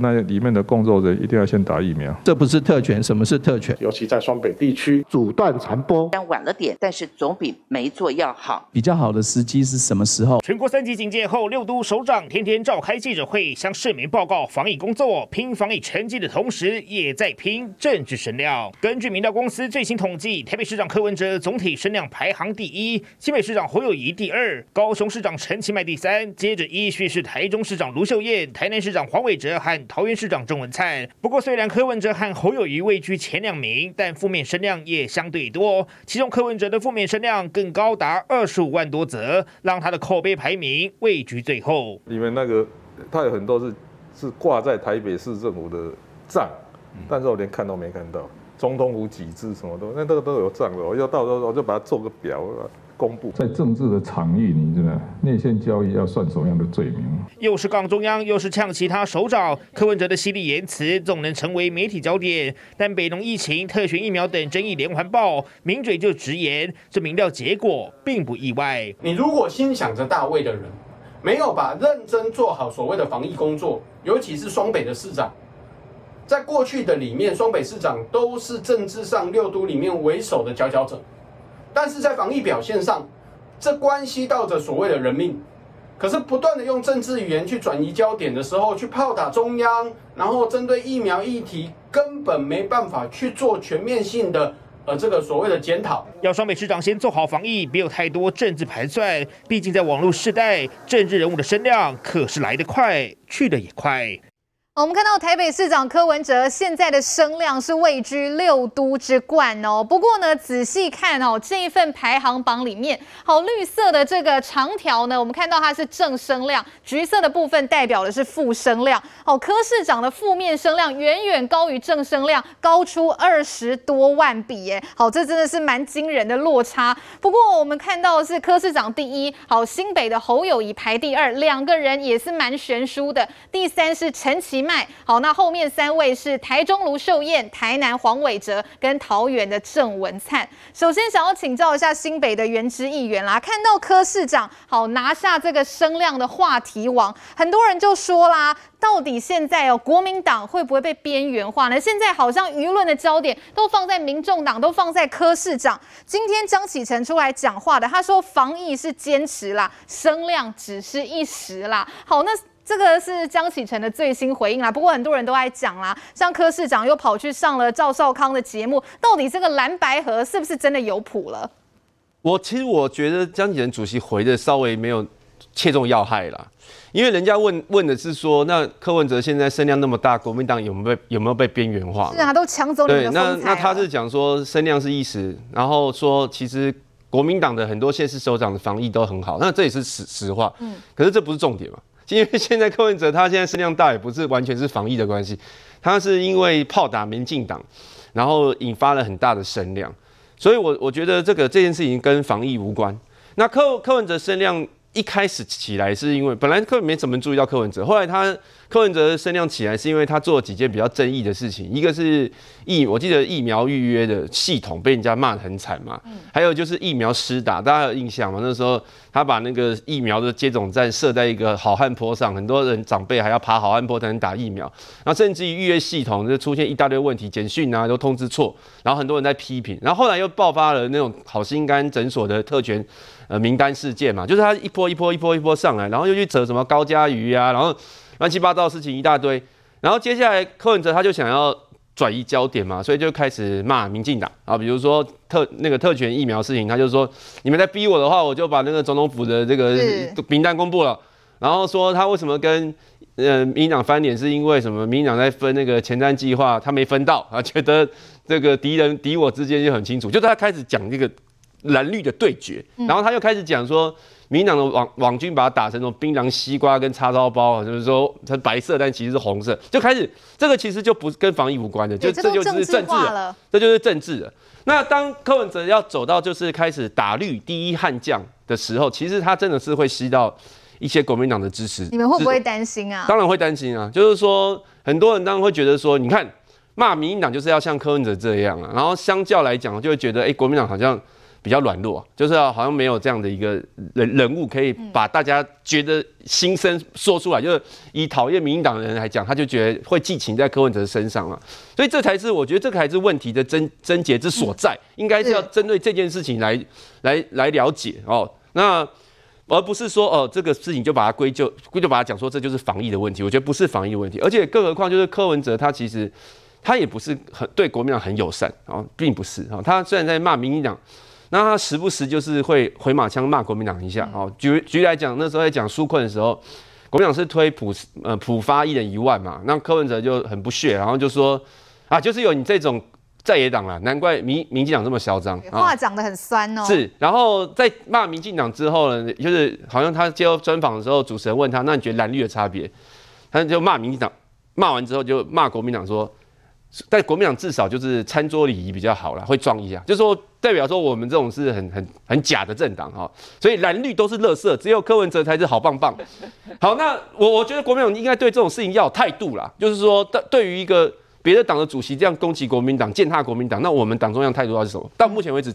那里面的工作人一定要先打疫苗。这不是特权，什么是特权？尤其在双北地区阻断传播，虽然晚了点，但是总比没做要好。比较好的时机是什么时候？全国三级警戒后，六都首长天天召开记者会，向市民报告防疫工作，拼防疫成绩的同时，也在拼政治声量。根据民调公司最新统计，台北市长柯文哲总体声量排行第一，新北市长侯友宜第二，高雄市长陈其迈第三，接着依序是台中市长卢秀燕、台南市长黄伟哲和桃园市长郑文灿。不过，虽然柯文哲和侯友宜位居前两名，但负面声量也相对多，其中柯文哲的负面声量更高达二十五万多则，让他的口碑排名位居最后。里面那个他有很多是是挂在台北市政府的账，但是我连看都没看到。总统府几支什么都，那这个都有账的，我要到时候我就把它做个表公布。在政治的场域，你知道内线交易要算什么样的罪名？又是杠中央，又是呛其他首长，柯文哲的犀利言辞总能成为媒体焦点。但北农疫情、特权疫苗等争议连环爆，名嘴就直言，这民调结果并不意外。你如果心想着大卫的人，没有把认真做好所谓的防疫工作，尤其是双北的市长。在过去的里面，双北市长都是政治上六都里面为首的佼佼者，但是在防疫表现上，这关系到着所谓的人命。可是不断的用政治语言去转移焦点的时候，去炮打中央，然后针对疫苗议题，根本没办法去做全面性的呃这个所谓的检讨。要双北市长先做好防疫，别有太多政治盘算。毕竟在网络时代，政治人物的声量可是来得快，去得也快。我们看到台北市长柯文哲现在的声量是位居六都之冠哦。不过呢，仔细看哦，这一份排行榜里面，好绿色的这个长条呢，我们看到它是正声量，橘色的部分代表的是负声量。好，柯市长的负面声量远远高于正声量，高出二十多万笔耶。好，这真的是蛮惊人的落差。不过我们看到是柯市长第一，好，新北的侯友宜排第二，两个人也是蛮悬殊的。第三是陈其。好，那后面三位是台中卢秀燕、台南黄伟哲跟桃园的郑文灿。首先想要请教一下新北的原之议员啦，看到柯市长好拿下这个声量的话题王，很多人就说啦，到底现在哦国民党会不会被边缘化呢？现在好像舆论的焦点都放在民众党，都放在柯市长。今天张启臣出来讲话的，他说防疫是坚持啦，声量只是一时啦。好，那。这个是江启臣的最新回应啦，不过很多人都在讲啦，像柯市长又跑去上了赵少康的节目，到底这个蓝白河是不是真的有谱了？我其实我觉得江启臣主席回的稍微没有切中要害啦，因为人家问问的是说，那柯文哲现在声量那么大，国民党有没有被有没有被边缘化？是啊，都抢走你的。对，那那他是讲说声量是一时，然后说其实国民党的很多县市首长的防疫都很好，那这也是实实话。嗯，可是这不是重点嘛。因为现在柯文哲他现在声量大，也不是完全是防疫的关系，他是因为炮打民进党，然后引发了很大的声量，所以我我觉得这个这件事情跟防疫无关。那柯柯文哲声量一开始起来是因为本来根本没怎么注意到柯文哲，后来他。柯文哲的声量起来，是因为他做了几件比较争议的事情，一个是疫，我记得疫苗预约的系统被人家骂得很惨嘛，还有就是疫苗施打，大家有印象吗？那时候他把那个疫苗的接种站设在一个好汉坡上，很多人长辈还要爬好汉坡才能打疫苗，然后甚至于预约系统就出现一大堆问题，简讯啊都通知错，然后很多人在批评，然后后来又爆发了那种好心肝诊所的特权呃名单事件嘛，就是他一波一波一波一波上来，然后又去扯什么高嘉瑜啊，然后。乱七八糟的事情一大堆，然后接下来柯文哲他就想要转移焦点嘛，所以就开始骂民进党。啊，比如说特那个特权疫苗事情，他就说你们在逼我的话，我就把那个总统府的这个名单公布了，然后说他为什么跟呃民进党翻脸，是因为什么？民进党在分那个前瞻计划，他没分到啊，觉得这个敌人敌我之间就很清楚，就他开始讲这个蓝绿的对决，然后他又开始讲说。民进党的网网军把它打成那种槟榔西瓜跟叉烧包，就是说它白色，但其实是红色，就开始这个其实就不是跟防疫无关的，就这就是政治了，这就是政治了。那当柯文哲要走到就是开始打绿第一悍将的时候，其实他真的是会吸到一些国民党的支持。你们会不会担心啊？当然会担心啊，就是说很多人当然会觉得说，你看骂民进党就是要像柯文哲这样啊，然后相较来讲就会觉得，哎，国民党好像。比较软弱，就是好像没有这样的一个人人物可以把大家觉得心声说出来。就是以讨厌民进党的人来讲，他就觉得会寄情在柯文哲身上嘛。所以这才是我觉得这个才是问题的症症结之所在，应该是要针对这件事情来来来了解哦。那而不是说哦这个事情就把它归咎归咎把它讲说这就是防疫的问题。我觉得不是防疫的问题，而且更何况就是柯文哲他其实他也不是很对国民党很友善啊，并不是啊。他虽然在骂民进党。那他时不时就是会回马枪骂国民党一下哦。举举例来讲，那时候在讲纾困的时候，国民党是推普呃普发一人一万嘛，那柯文哲就很不屑，然后就说啊，就是有你这种在野党啦，难怪民民进党这么嚣张，话讲得很酸哦。是，然后在骂民进党之后呢，就是好像他接受专访的时候，主持人问他，那你觉得蓝绿的差别？他就骂民进党，骂完之后就骂国民党说。但国民党至少就是餐桌礼仪比较好啦，会装一下，就是说代表说我们这种是很很很假的政党哈，所以蓝绿都是垃圾，只有柯文哲才是好棒棒。好，那我我觉得国民党应该对这种事情要有态度啦，就是说对对于一个别的党的主席这样攻击国民党、践踏国民党，那我们党中央态度到是什么？到目前为止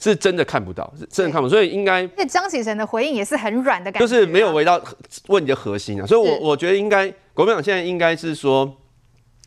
是真的看不到，是真的看不到，所以应该。那张启臣的回应也是很软的感觉，就是没有回到问题的核心啊，所以我我觉得应该国民党现在应该是说。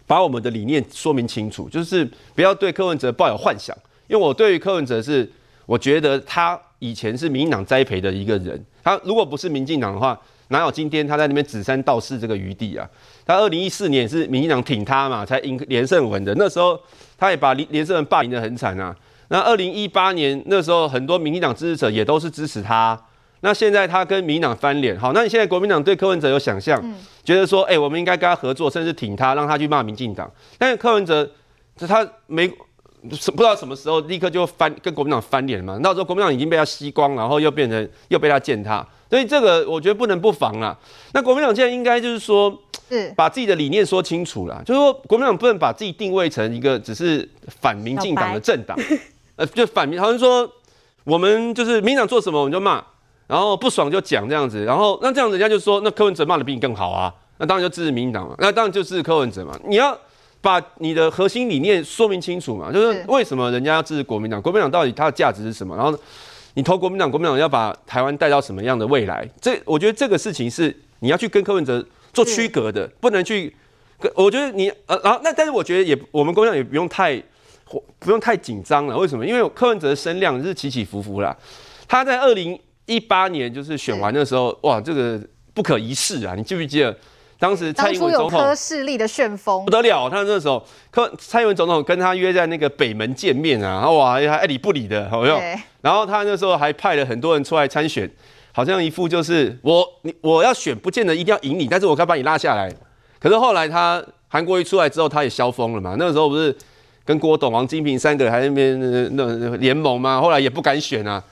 把我们的理念说明清楚，就是不要对柯文哲抱有幻想。因为我对于柯文哲是，我觉得他以前是民进党栽培的一个人。他如果不是民进党的话，哪有今天他在那边指三道四这个余地啊？他二零一四年是民进党挺他嘛，才赢连胜文的。那时候他也把连连胜文霸凌得很惨啊。那二零一八年那时候很多民进党支持者也都是支持他。那现在他跟民进党翻脸，好，那你现在国民党对柯文哲有想象，觉得说，哎、欸，我们应该跟他合作，甚至挺他，让他去骂民进党。但是柯文哲，他没不知道什么时候立刻就翻跟国民党翻脸嘛。那时候国民党已经被他吸光，然后又变成又被他践踏，所以这个我觉得不能不防啊。那国民党现在应该就是说，把自己的理念说清楚了，就是说国民党不能把自己定位成一个只是反民进党的政党，呃，就反民，好像说我们就是民进党做什么我们就骂。然后不爽就讲这样子，然后那这样子人家就说，那柯文哲骂的比你更好啊，那当然就支持民进党嘛，那当然就支持柯文哲嘛。你要把你的核心理念说明清楚嘛，就是为什么人家要支持国民党，国民党到底它的价值是什么？然后你投国民党，国民党要把台湾带到什么样的未来？这我觉得这个事情是你要去跟柯文哲做区隔的，不能去。我觉得你呃，然后那但是我觉得也我们国民党也不用太不用太紧张了。为什么？因为柯文哲的声量是起起伏伏啦，他在二零。一八年就是选完的时候，哇，这个不可一世啊！你记不记得当时蔡英文总统柯势力的旋风不得了？他那时候柯蔡英文总统跟他约在那个北门见面啊，哇，还爱理不理的，好像。然后他那时候还派了很多人出来参选，好像一副就是我你我要选，不见得一定要赢你，但是我可以把你拉下来。可是后来他韩国瑜出来之后，他也消风了嘛。那个时候不是跟郭董、王金平三个还在那边那联盟嘛？后来也不敢选啊。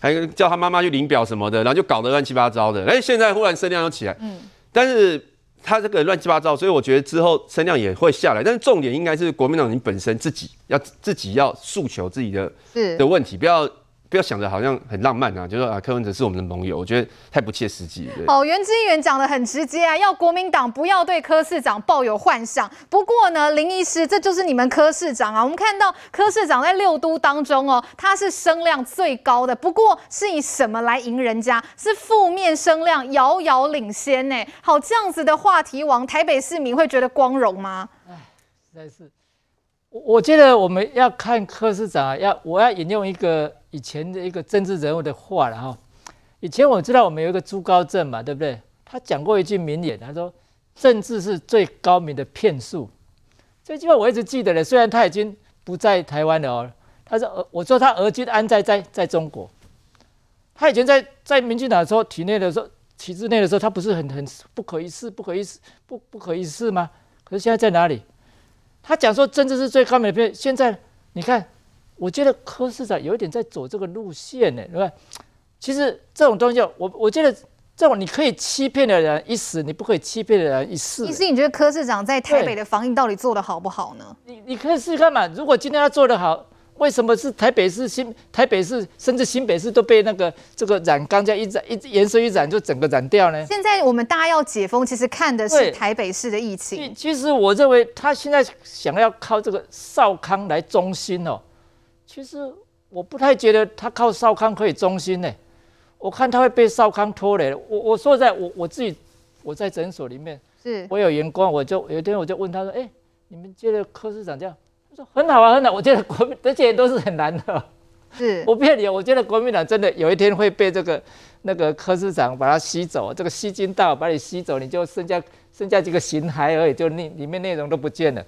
还叫他妈妈去领表什么的，然后就搞得乱七八糟的。哎，现在忽然声量又起来，嗯，但是他这个乱七八糟，所以我觉得之后声量也会下来。但是重点应该是国民党你本身自己要自己要诉求自己的的问题，不要。不要想着好像很浪漫啊，就说啊柯文哲是我们的盟友，我觉得太不切实际。好，袁之远讲得很直接啊，要国民党不要对柯市长抱有幻想。不过呢，林医师，这就是你们柯市长啊。我们看到柯市长在六都当中哦，他是声量最高的，不过是以什么来赢人家？是负面声量遥遥领先呢。好，这样子的话题王，台北市民会觉得光荣吗？哎，实在是，我我觉得我们要看柯市长，要我要引用一个。以前的一个政治人物的话了哈，以前我知道我们有一个朱高正嘛，对不对？他讲过一句名言，他说：“政治是最高明的骗术。”这句话我一直记得嘞，虽然他已经不在台湾了哦。他说：“我说他而今安在在在中国。他以前在在民进党的时候，体内的时候，体制内的时候，他不是很很不可一世、不可一世、不不可一世吗？可是现在在哪里？他讲说政治是最高明的骗，现在你看。”我觉得柯市长有一点在走这个路线呢，对吧？其实这种东西，我我觉得这种你可以欺骗的人一时，你不可以欺骗的人一世。意思你觉得柯市长在台北的防疫到底做得好不好呢？你你可以试试看嘛。如果今天他做得好，为什么是台北市、新台北市甚至新北市都被那个这个染缸这样一染一颜色一染就整个染掉呢？现在我们大家要解封，其实看的是台北市的疫情。其实我认为他现在想要靠这个少康来中心哦。其实我不太觉得他靠少康可以中心呢。我看他会被少康拖累。我我说在我我自己我在诊所里面，是我有员工，我就有一天我就问他说：“哎、欸，你们觉得柯市长这样？”他说：“很好啊，很好。”我觉得国民这些都是很难的。是 我骗你，我觉得国民党真的有一天会被这个那个柯市长把他吸走，这个吸金道把你吸走，你就剩下剩下几个形骸而已，就那里面内容都不见了。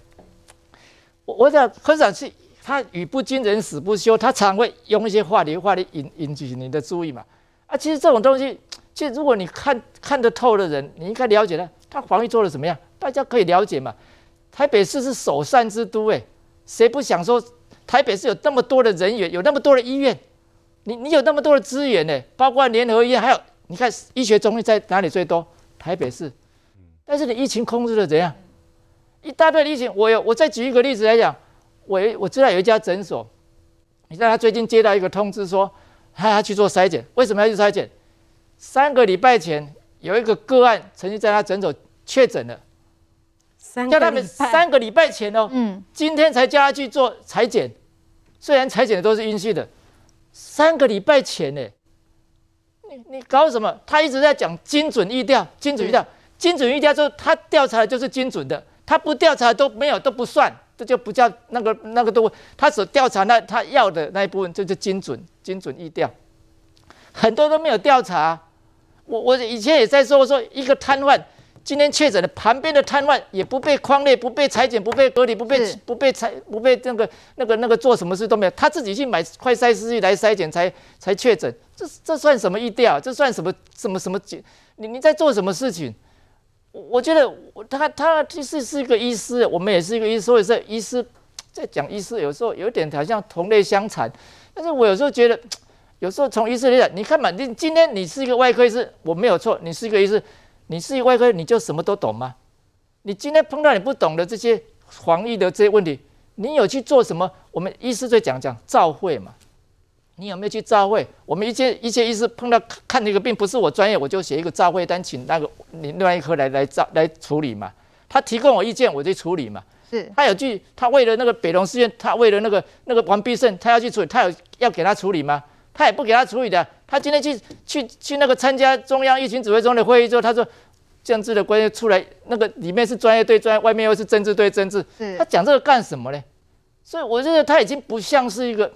我我想柯市长是他语不惊人死不休，他常会用一些话题话题引引起你的注意嘛。啊，其实这种东西，其实如果你看看得透的人，你应该了解他，他防疫做得怎么样？大家可以了解嘛。台北市是首善之都，诶，谁不想说？台北市有那么多的人员，有那么多的医院，你你有那么多的资源呢？包括联合医院，还有你看医学中心在哪里最多？台北市。但是你疫情控制的怎样？一大堆的疫情，我有我再举一个例子来讲，我我知道有一家诊所，你知道他最近接到一个通知说，他要去做筛检，为什么要去筛检？三个礼拜前有一个个案曾经在他诊所确诊了，叫他们三个礼拜前哦，嗯，今天才叫他去做裁剪。虽然裁剪的都是阴性的，三个礼拜前呢，你你搞什么？他一直在讲精准预调，精准预调，精准预调，说他调查的就是精准的，他不调查都没有都不算，这就不叫那个那个都，他所调查那他要的那一部分，就是精准精准预调，很多都没有调查。我我以前也在说，我说一个瘫痪。今天确诊的旁边的瘫痪也不被框列，不被裁剪，不被隔离，不被不被裁，不被那个那个那个做什么事都没有，他自己去买快筛试剂来筛检才才确诊，这这算什么医调？这算什么什么什么？你你在做什么事情？我我觉得他他其实是一个医师，我们也是一个医师，所以说医师在讲医师有时候有点好像同类相残，但是我有时候觉得，有时候从医师来讲，你看嘛，你今天你是一个外科医师，我没有错，你是一个医师。你是一个外科，你就什么都懂吗？你今天碰到你不懂的这些防疫的这些问题，你有去做什么？我们医师在讲讲照会嘛？你有没有去照会？我们一些一些医师碰到看那个病不是我专业，我就写一个照会单，请那个你另外一科来来照来处理嘛。他提供我意见，我就处理嘛。是。他有去，他为了那个北龙事件，他为了那个那个王必胜，他要去处理，他有要给他处理吗？他也不给他处理的。他今天去去去那个参加中央疫情指挥中心的会议之后，他说政治的关系出来，那个里面是专业对专业，外面又是政治对政治。他讲这个干什么呢？所以我觉得他已经不像是一个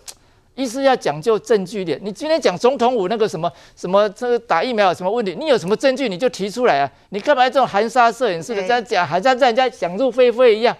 一是要讲究证据的。你今天讲总统府那个什么什么这个打疫苗有什么问题？你有什么证据你就提出来啊！你干嘛这种含沙射影似的这样讲，好像让人家想入非非一样？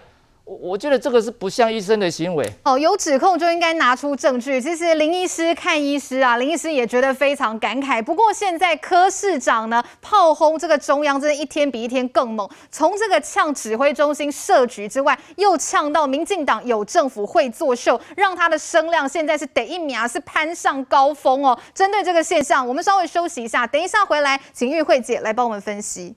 我觉得这个是不像医生的行为。哦，有指控就应该拿出证据。其实林医师看医师啊，林医师也觉得非常感慨。不过现在柯市长呢，炮轰这个中央，真的一天比一天更猛。从这个呛指挥中心设局之外，又呛到民进党有政府会作秀，让他的声量现在是得一秒是攀上高峰哦。针对这个现象，我们稍微休息一下，等一下回来，请玉慧姐来帮我们分析。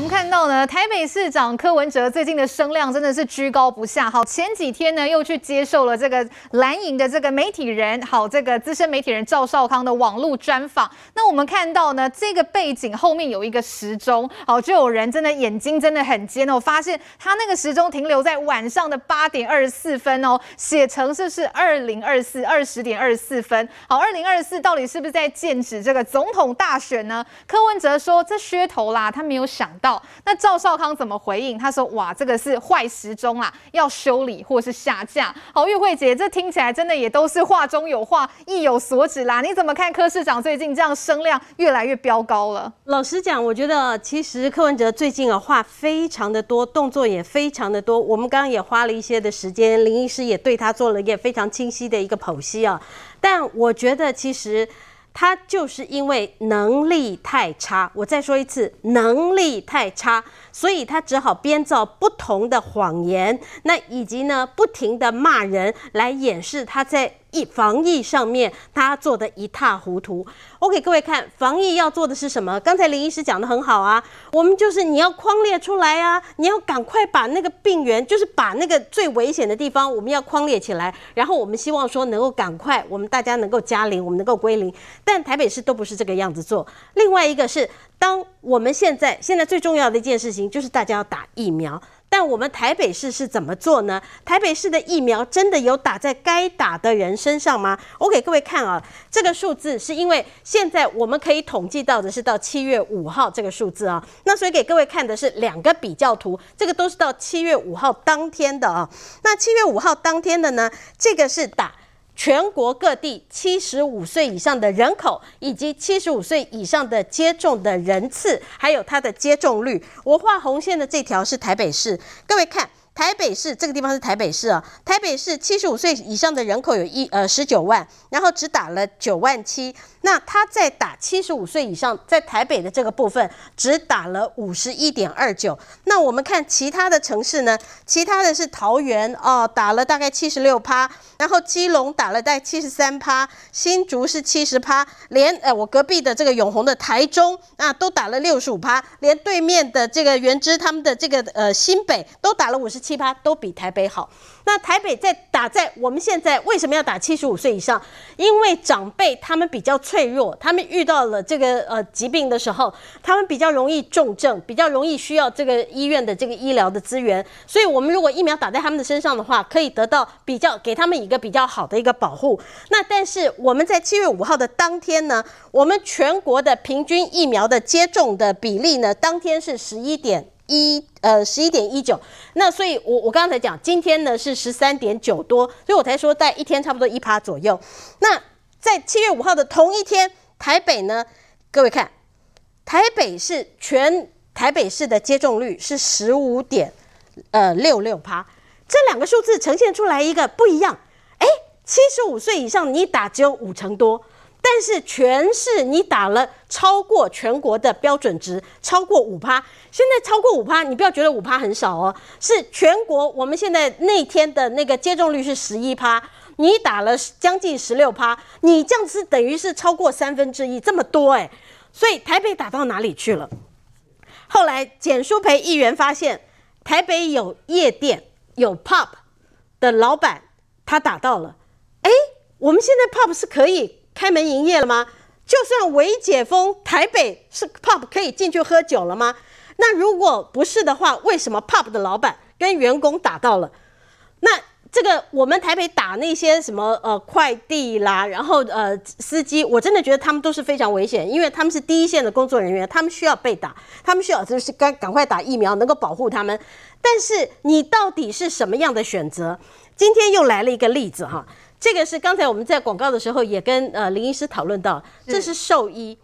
我们看台北市长柯文哲最近的声量真的是居高不下。好，前几天呢又去接受了这个蓝营的这个媒体人，好，这个资深媒体人赵少康的网络专访。那我们看到呢，这个背景后面有一个时钟，好，就有人真的眼睛真的很尖哦，发现他那个时钟停留在晚上的八点二十四分哦，写成是是二零二四二十点二十四分。好，二零二四到底是不是在剑指这个总统大选呢？柯文哲说这噱头啦，他没有想到，那赵赵少康怎么回应？他说：“哇，这个是坏时钟啊，要修理或是下架。”好，玉慧姐，这听起来真的也都是话中有话，意有所指啦。你怎么看柯市长最近这样声量越来越飙高了？老实讲，我觉得其实柯文哲最近啊话非常的多，动作也非常的多。我们刚刚也花了一些的时间，林医师也对他做了一个非常清晰的一个剖析啊。但我觉得其实。他就是因为能力太差，我再说一次，能力太差，所以他只好编造不同的谎言，那以及呢不停的骂人来掩饰他在。疫防疫上面，他做的一塌糊涂。我给各位看，防疫要做的是什么？刚才林医师讲的很好啊，我们就是你要框列出来啊，你要赶快把那个病源，就是把那个最危险的地方，我们要框列起来。然后我们希望说能够赶快，我们大家能够加零，我们能够归零。但台北市都不是这个样子做。另外一个是，当我们现在现在最重要的一件事情，就是大家要打疫苗。但我们台北市是怎么做呢？台北市的疫苗真的有打在该打的人身上吗？我给各位看啊，这个数字是因为现在我们可以统计到的是到七月五号这个数字啊，那所以给各位看的是两个比较图，这个都是到七月五号当天的啊。那七月五号当天的呢，这个是打。全国各地七十五岁以上的人口，以及七十五岁以上的接种的人次，还有它的接种率。我画红线的这条是台北市，各位看。台北市这个地方是台北市啊，台北市七十五岁以上的人口有一呃十九万，然后只打了九万七。那他在打七十五岁以上，在台北的这个部分只打了五十一点二九。那我们看其他的城市呢？其他的是桃园哦，打了大概七十六趴，然后基隆打了大概七十三趴，新竹是七十趴，连呃我隔壁的这个永红的台中啊都打了六十五趴，连对面的这个元知他们的这个呃新北都打了五十。七八都比台北好。那台北在打在我们现在为什么要打七十五岁以上？因为长辈他们比较脆弱，他们遇到了这个呃疾病的时候，他们比较容易重症，比较容易需要这个医院的这个医疗的资源。所以，我们如果疫苗打在他们的身上的话，可以得到比较给他们一个比较好的一个保护。那但是我们在七月五号的当天呢，我们全国的平均疫苗的接种的比例呢，当天是十一点。一呃十一点一九，那所以我我刚才讲，今天呢是十三点九多，所以我才说在一天差不多一趴左右。那在七月五号的同一天，台北呢，各位看，台北市全台北市的接种率是十五点呃六六趴，这两个数字呈现出来一个不一样。哎，七十五岁以上你打只有五成多。但是全市你打了超过全国的标准值，超过五趴。现在超过五趴，你不要觉得五趴很少哦，是全国我们现在那天的那个接种率是十一趴，你打了将近十六趴，你这样子等于是超过三分之一这么多诶。所以台北打到哪里去了？后来简舒培议员发现，台北有夜店有 pub 的老板他打到了，诶，我们现在 pub 是可以。开门营业了吗？就算微解封，台北是 pub 可以进去喝酒了吗？那如果不是的话，为什么 pub 的老板跟员工打到了？那这个我们台北打那些什么呃快递啦，然后呃司机，我真的觉得他们都是非常危险，因为他们是第一线的工作人员，他们需要被打，他们需要就是赶赶快打疫苗，能够保护他们。但是你到底是什么样的选择？今天又来了一个例子哈。这个是刚才我们在广告的时候也跟呃林医师讨论到，这是兽医，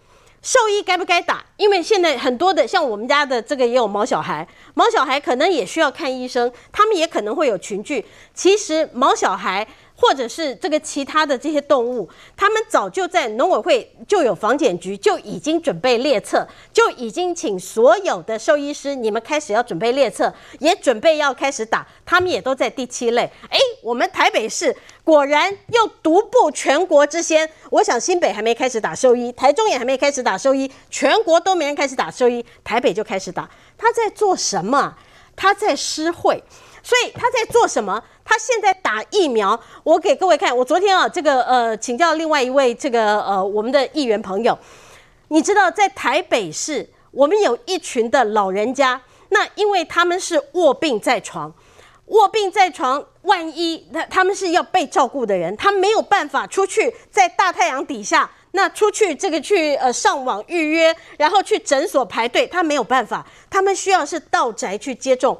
兽医该不该打？因为现在很多的像我们家的这个也有毛小孩，毛小孩可能也需要看医生，他们也可能会有群聚。其实毛小孩。或者是这个其他的这些动物，他们早就在农委会就有防检局就已经准备列册，就已经请所有的兽医师，你们开始要准备列册，也准备要开始打，他们也都在第七类。哎，我们台北市果然又独步全国之先。我想新北还没开始打兽医，台中也还没开始打兽医，全国都没人开始打兽医，台北就开始打。他在做什么？他在施惠。所以他在做什么？他现在打疫苗。我给各位看，我昨天啊，这个呃，请教另外一位这个呃，我们的议员朋友，你知道在台北市，我们有一群的老人家，那因为他们是卧病在床，卧病在床，万一他他们是要被照顾的人，他没有办法出去在大太阳底下，那出去这个去呃上网预约，然后去诊所排队，他没有办法，他们需要是到宅去接种，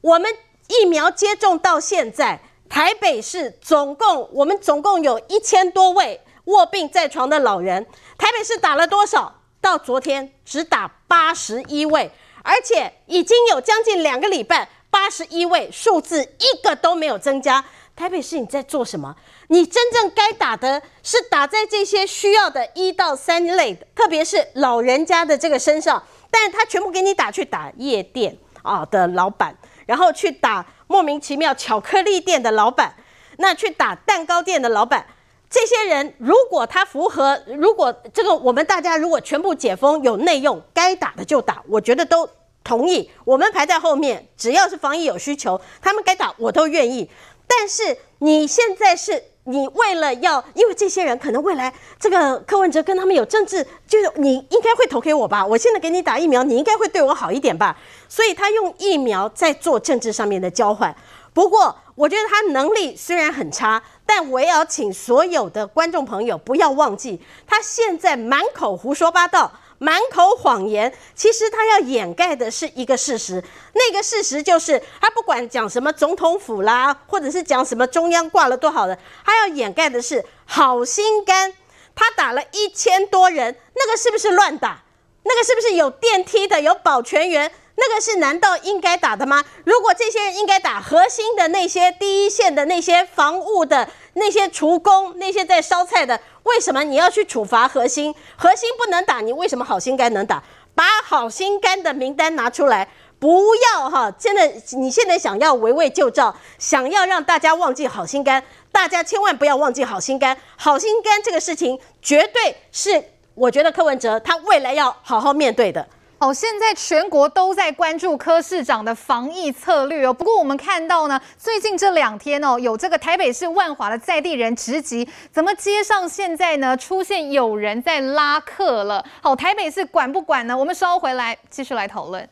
我们。疫苗接种到现在，台北市总共我们总共有一千多位卧病在床的老人。台北市打了多少？到昨天只打八十一位，而且已经有将近两个礼拜，八十一位数字一个都没有增加。台北市你在做什么？你真正该打的是打在这些需要的一到三类，特别是老人家的这个身上。但是他全部给你打去打夜店啊的老板，然后去打莫名其妙巧克力店的老板，那去打蛋糕店的老板。这些人如果他符合，如果这个我们大家如果全部解封有内用，该打的就打，我觉得都同意。我们排在后面，只要是防疫有需求，他们该打我都愿意。但是你现在是你为了要，因为这些人可能未来这个柯文哲跟他们有政治，就是你应该会投给我吧？我现在给你打疫苗，你应该会对我好一点吧？所以他用疫苗在做政治上面的交换。不过我觉得他能力虽然很差。但我也要请所有的观众朋友不要忘记，他现在满口胡说八道，满口谎言。其实他要掩盖的是一个事实，那个事实就是他不管讲什么总统府啦，或者是讲什么中央挂了多少人，他要掩盖的是好心肝。他打了一千多人，那个是不是乱打？那个是不是有电梯的，有保全员？那个是难道应该打的吗？如果这些人应该打核心的那些第一线的那些防务的那些厨工，那些在烧菜的，为什么你要去处罚核心？核心不能打，你为什么好心肝能打？把好心肝的名单拿出来，不要哈！真的，你现在想要围魏救赵，想要让大家忘记好心肝，大家千万不要忘记好心肝。好心肝这个事情，绝对是我觉得柯文哲他未来要好好面对的。好，现在全国都在关注柯市长的防疫策略哦。不过我们看到呢，最近这两天哦，有这个台北市万华的在地人直击，怎么街上现在呢出现有人在拉客了？好，台北市管不管呢？我们稍后回来继续来讨论。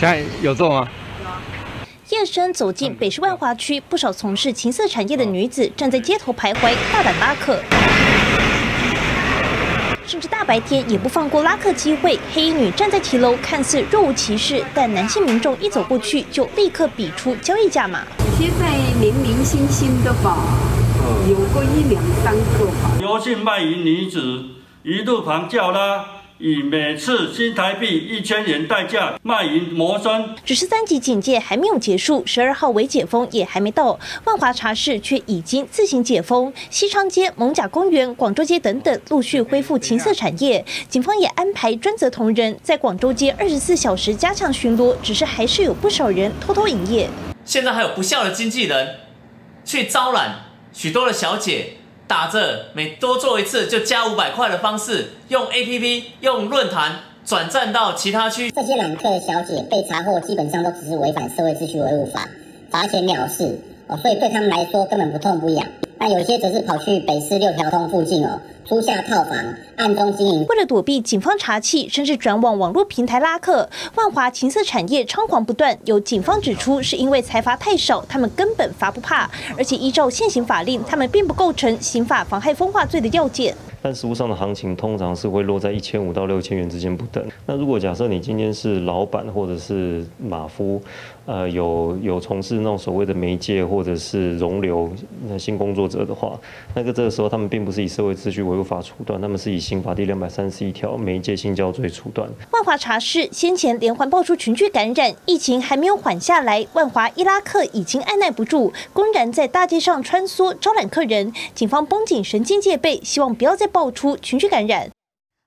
现在有做吗？夜深走进北市万华区，不少从事情色产业的女子站在街头徘徊，大胆拉客，甚至大白天也不放过拉客机会。黑衣女站在骑楼，看似若无其事，但男性民众一走过去就立刻比出交易价码。现在零零星星的吧，有个一两三个吧。刘姓卖淫女子一路旁叫拉。以每次新台币一千元代价卖淫谋生。只是三级警戒还没有结束，十二号为解封也还没到，万华茶室却已经自行解封。西昌街、蒙甲公园、广州街等等陆续恢复情色产业，警方也安排专责同仁在广州街二十四小时加强巡逻。只是还是有不少人偷偷营业。现在还有不孝的经纪人去招揽许多的小姐。打着每多做一次就加五百块的方式，用 APP、用论坛转战到其他区。这些揽客小姐被查获，基本上都只是违反社会秩序维护法，罚钱了事哦，所以对他们来说根本不痛不痒。那有些则是跑去北市六条通附近哦，租下套房，暗中经营。为了躲避警方查缉，甚至转往网络平台拉客，万华情色产业猖狂不断。有警方指出，是因为财阀太少，他们根本罚不怕，而且依照现行法令，他们并不构成刑法妨害风化罪的要件。但实物上的行情通常是会落在一千五到六千元之间不等。那如果假设你今天是老板或者是马夫，呃，有有从事那种所谓的媒介或者是容留那性工作者的话，那个这个时候他们并不是以社会秩序维护法处断，他们是以刑法第两百三十一条媒介性交罪处断。万华茶室先前连环爆出群聚感染，疫情还没有缓下来，万华伊拉克已经按捺不住，公然在大街上穿梭招揽客人，警方绷紧神经戒备，希望不要再。爆出群聚感染。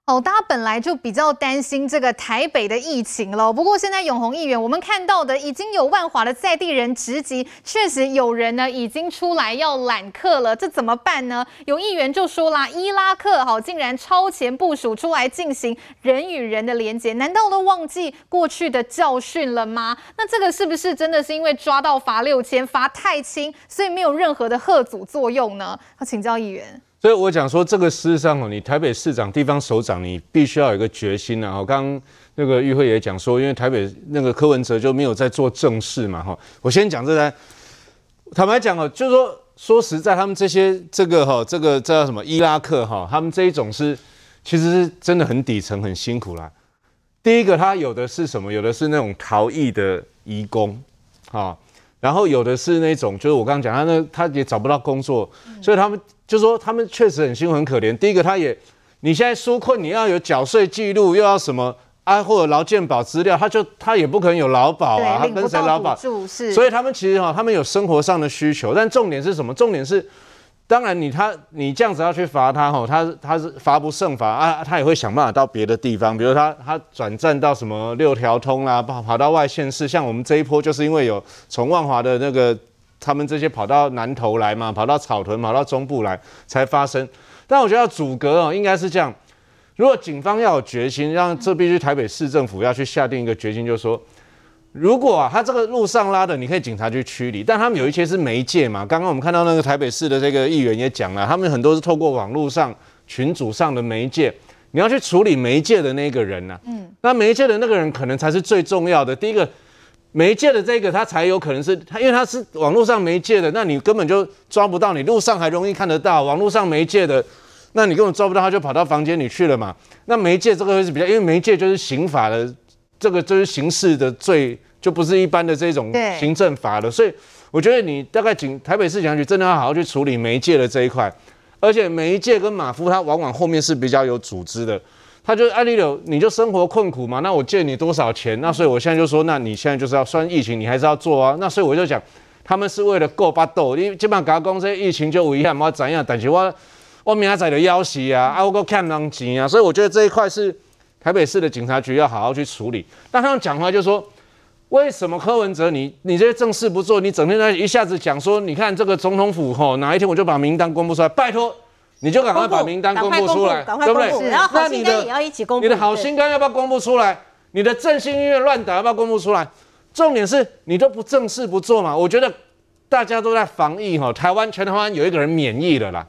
哦，大家本来就比较担心这个台北的疫情了。不过现在永鸿议员，我们看到的已经有万华的在地人直击，确实有人呢已经出来要揽客了，这怎么办呢？有议员就说啦，伊拉克好竟然超前部署出来进行人与人的连接，难道都忘记过去的教训了吗？那这个是不是真的是因为抓到罚六千，罚太轻，所以没有任何的吓阻作用呢？要请教议员。所以我讲说，这个事实上哦，你台北市长、地方首长，你必须要有一个决心啊！我刚刚那个裕惠也讲说，因为台北那个柯文哲就没有在做正事嘛，哈。我先讲这来，坦白讲哦，就是说说实在，他们这些这个哈，这个这叫什么伊拉克哈，他们这一种是其实是真的很底层、很辛苦啦。第一个，他有的是什么？有的是那种逃逸的移工，哈。然后有的是那种，就是我刚刚讲，他那他也找不到工作，所以他们就说他们确实很辛苦很可怜。第一个，他也你现在纾困，你要有缴税记录，又要什么啊，或者劳健保资料，他就他也不可能有劳保啊，他跟谁劳保？所以他们其实哈，他们有生活上的需求，但重点是什么？重点是，当然你他你这样子要去罚他吼，他他是罚不胜罚啊，他也会想办法到别的地方，比如他他转战到什么六条通啦，跑跑到外县市，像我们这一波就是因为有从万华的那个他们这些跑到南投来嘛，跑到草屯，跑到中部来才发生。但我觉得要阻隔哦，应该是这样。如果警方要有决心，让这必须台北市政府要去下定一个决心，就是说，如果啊他这个路上拉的，你可以警察去驱离，但他们有一些是媒介嘛。刚刚我们看到那个台北市的这个议员也讲了，他们很多是透过网络上群组上的媒介，你要去处理媒介的那个人呢、啊，嗯，那媒介的那个人可能才是最重要的。第一个，媒介的这个他才有可能是他，因为他是网络上媒介的，那你根本就抓不到，你路上还容易看得到，网络上媒介的。那你根本抓不到，他就跑到房间里去了嘛？那媒介这个会是比较，因为媒介就是刑法的，这个就是刑事的罪，就不是一般的这种行政法了。所以我觉得你大概警台北市警察局真的要好好去处理媒介的这一块，而且媒介跟马夫他往往后面是比较有组织的，他就安利了，你就生活困苦嘛，那我借你多少钱？那所以我现在就说，那你现在就是要算疫情，你还是要做啊。那所以我就讲，他们是为了够巴斗，因为基本上讲讲这疫情就危险嘛，怎样？但是我。我明仔载的要挟啊，啊，我够看人钱啊，所以我觉得这一块是台北市的警察局要好好去处理。但他们讲话就说，为什么柯文哲你你这些正事不做，你整天在一下子讲说，你看这个总统府吼，哪一天我就把名单公布出来，拜托你就赶快把名单公布出来，对不对？然后好心肝也要一起公布，你的好心肝要不要公布出来？你的振兴医院乱打要不要公布出来？重点是你都不正事不做嘛。我觉得大家都在防疫哈，台湾全台湾有一个人免疫了啦。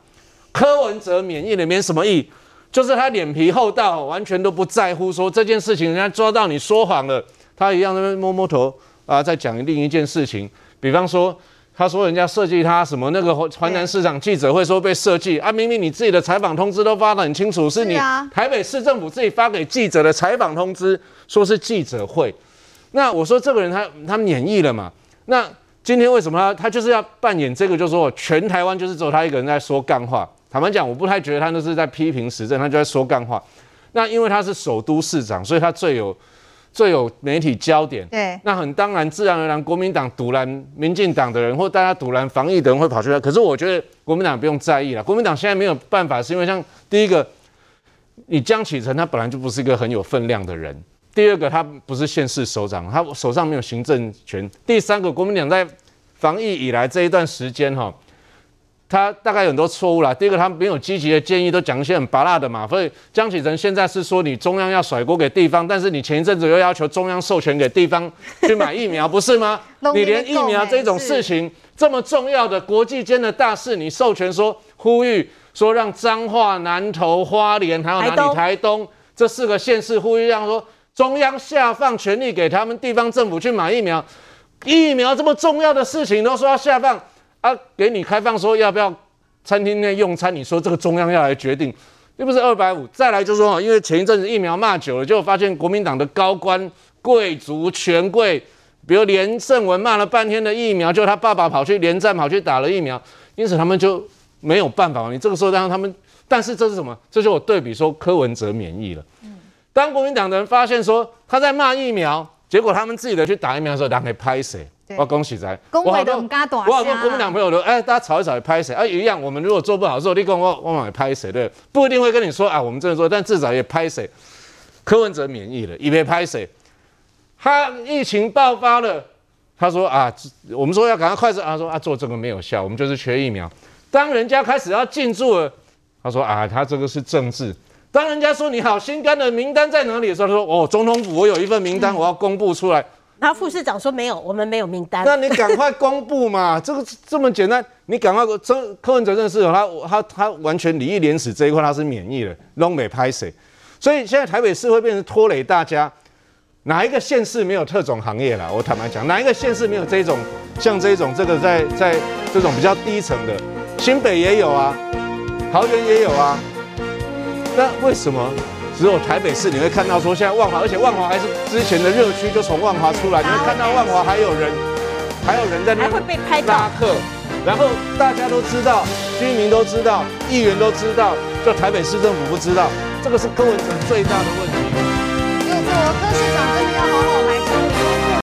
柯文哲免疫了，免什么意？就是他脸皮厚到完全都不在乎说这件事情，人家抓到你说谎了，他一样在那边摸摸头啊，在讲另一件事情。比方说，他说人家设计他什么那个华南市长记者会说被设计啊，明明你自己的采访通知都发得很清楚，是你台北市政府自己发给记者的采访通知，说是记者会。那我说这个人他他免疫了嘛？那今天为什么他他就是要扮演这个，就是说全台湾就是只有他一个人在说干话。坦白讲，我不太觉得他那是在批评时政，他就在说干话。那因为他是首都市长，所以他最有最有媒体焦点。对，那很当然，自然而然，国民党堵拦民进党的人，或大家堵拦防疫的人会跑出来。可是我觉得国民党不用在意了，国民党现在没有办法，是因为像第一个，你江启臣他本来就不是一个很有分量的人；第二个，他不是县市首长，他手上没有行政权；第三个，国民党在防疫以来这一段时间哈。他大概有很多错误啦。第一个，他没有积极的建议，都讲一些很拔辣的嘛。所以江启臣现在是说你中央要甩锅给地方，但是你前一阵子又要求中央授权给地方去买疫苗，不是吗？你连疫苗这种事情这么重要的国际间的大事，你授权说呼吁说让彰化、南投、花莲还有哪里台东这四个县市呼吁让说中央下放权力给他们地方政府去买疫苗，疫苗这么重要的事情都说要下放。啊，给你开放说要不要餐厅内用餐？你说这个中央要来决定，又不是二百五。再来就是说，因为前一阵子疫苗骂久了，就发现国民党的高官、贵族、权贵，比如连胜文骂了半天的疫苗，就他爸爸跑去连战跑去打了疫苗，因此他们就没有办法。你这个时候让他们，但是这是什么？这就我对比说柯文哲免疫了。当国民党的人发现说他在骂疫苗，结果他们自己的去打疫苗的时候，他可以拍谁？我恭喜在，我我好多国民党朋友都哎，大家吵一吵，拍谁啊？一样，我们如果做不好的时候，你跟我我往拍谁？对，不一定会跟你说啊，我们这么做，但至少也拍谁？柯文哲免疫了，以为拍谁？他疫情爆发了，他说啊，我们说要赶快快速，他说啊，做这个没有效，我们就是缺疫苗。当人家开始要进驻了，他说啊，他这个是政治。当人家说你好心肝的名单在哪里的时候，他说哦，总统府我有一份名单，我要公布出来。嗯然后副市长说没有，我们没有名单。那你赶快公布嘛，这个这么简单，你赶快。这柯文哲认识他，他他完全礼义廉耻这一块他是免疫的，拢没拍谁。所以现在台北市会变成拖累大家，哪一个县市没有特种行业啦？我坦白讲，哪一个县市没有这种像这种这个在在这种比较低层的，新北也有啊，桃园也有啊，那为什么？只有台北市你会看到说现在万华，而且万华还是之前的热区，就从万华出来，你会看到万华还有人，还有人在那边拉客，然后大家都知道，居民都知道，议员都知道，就台北市政府不知道，这个是柯文哲最大的问题。柯市长真的要好好。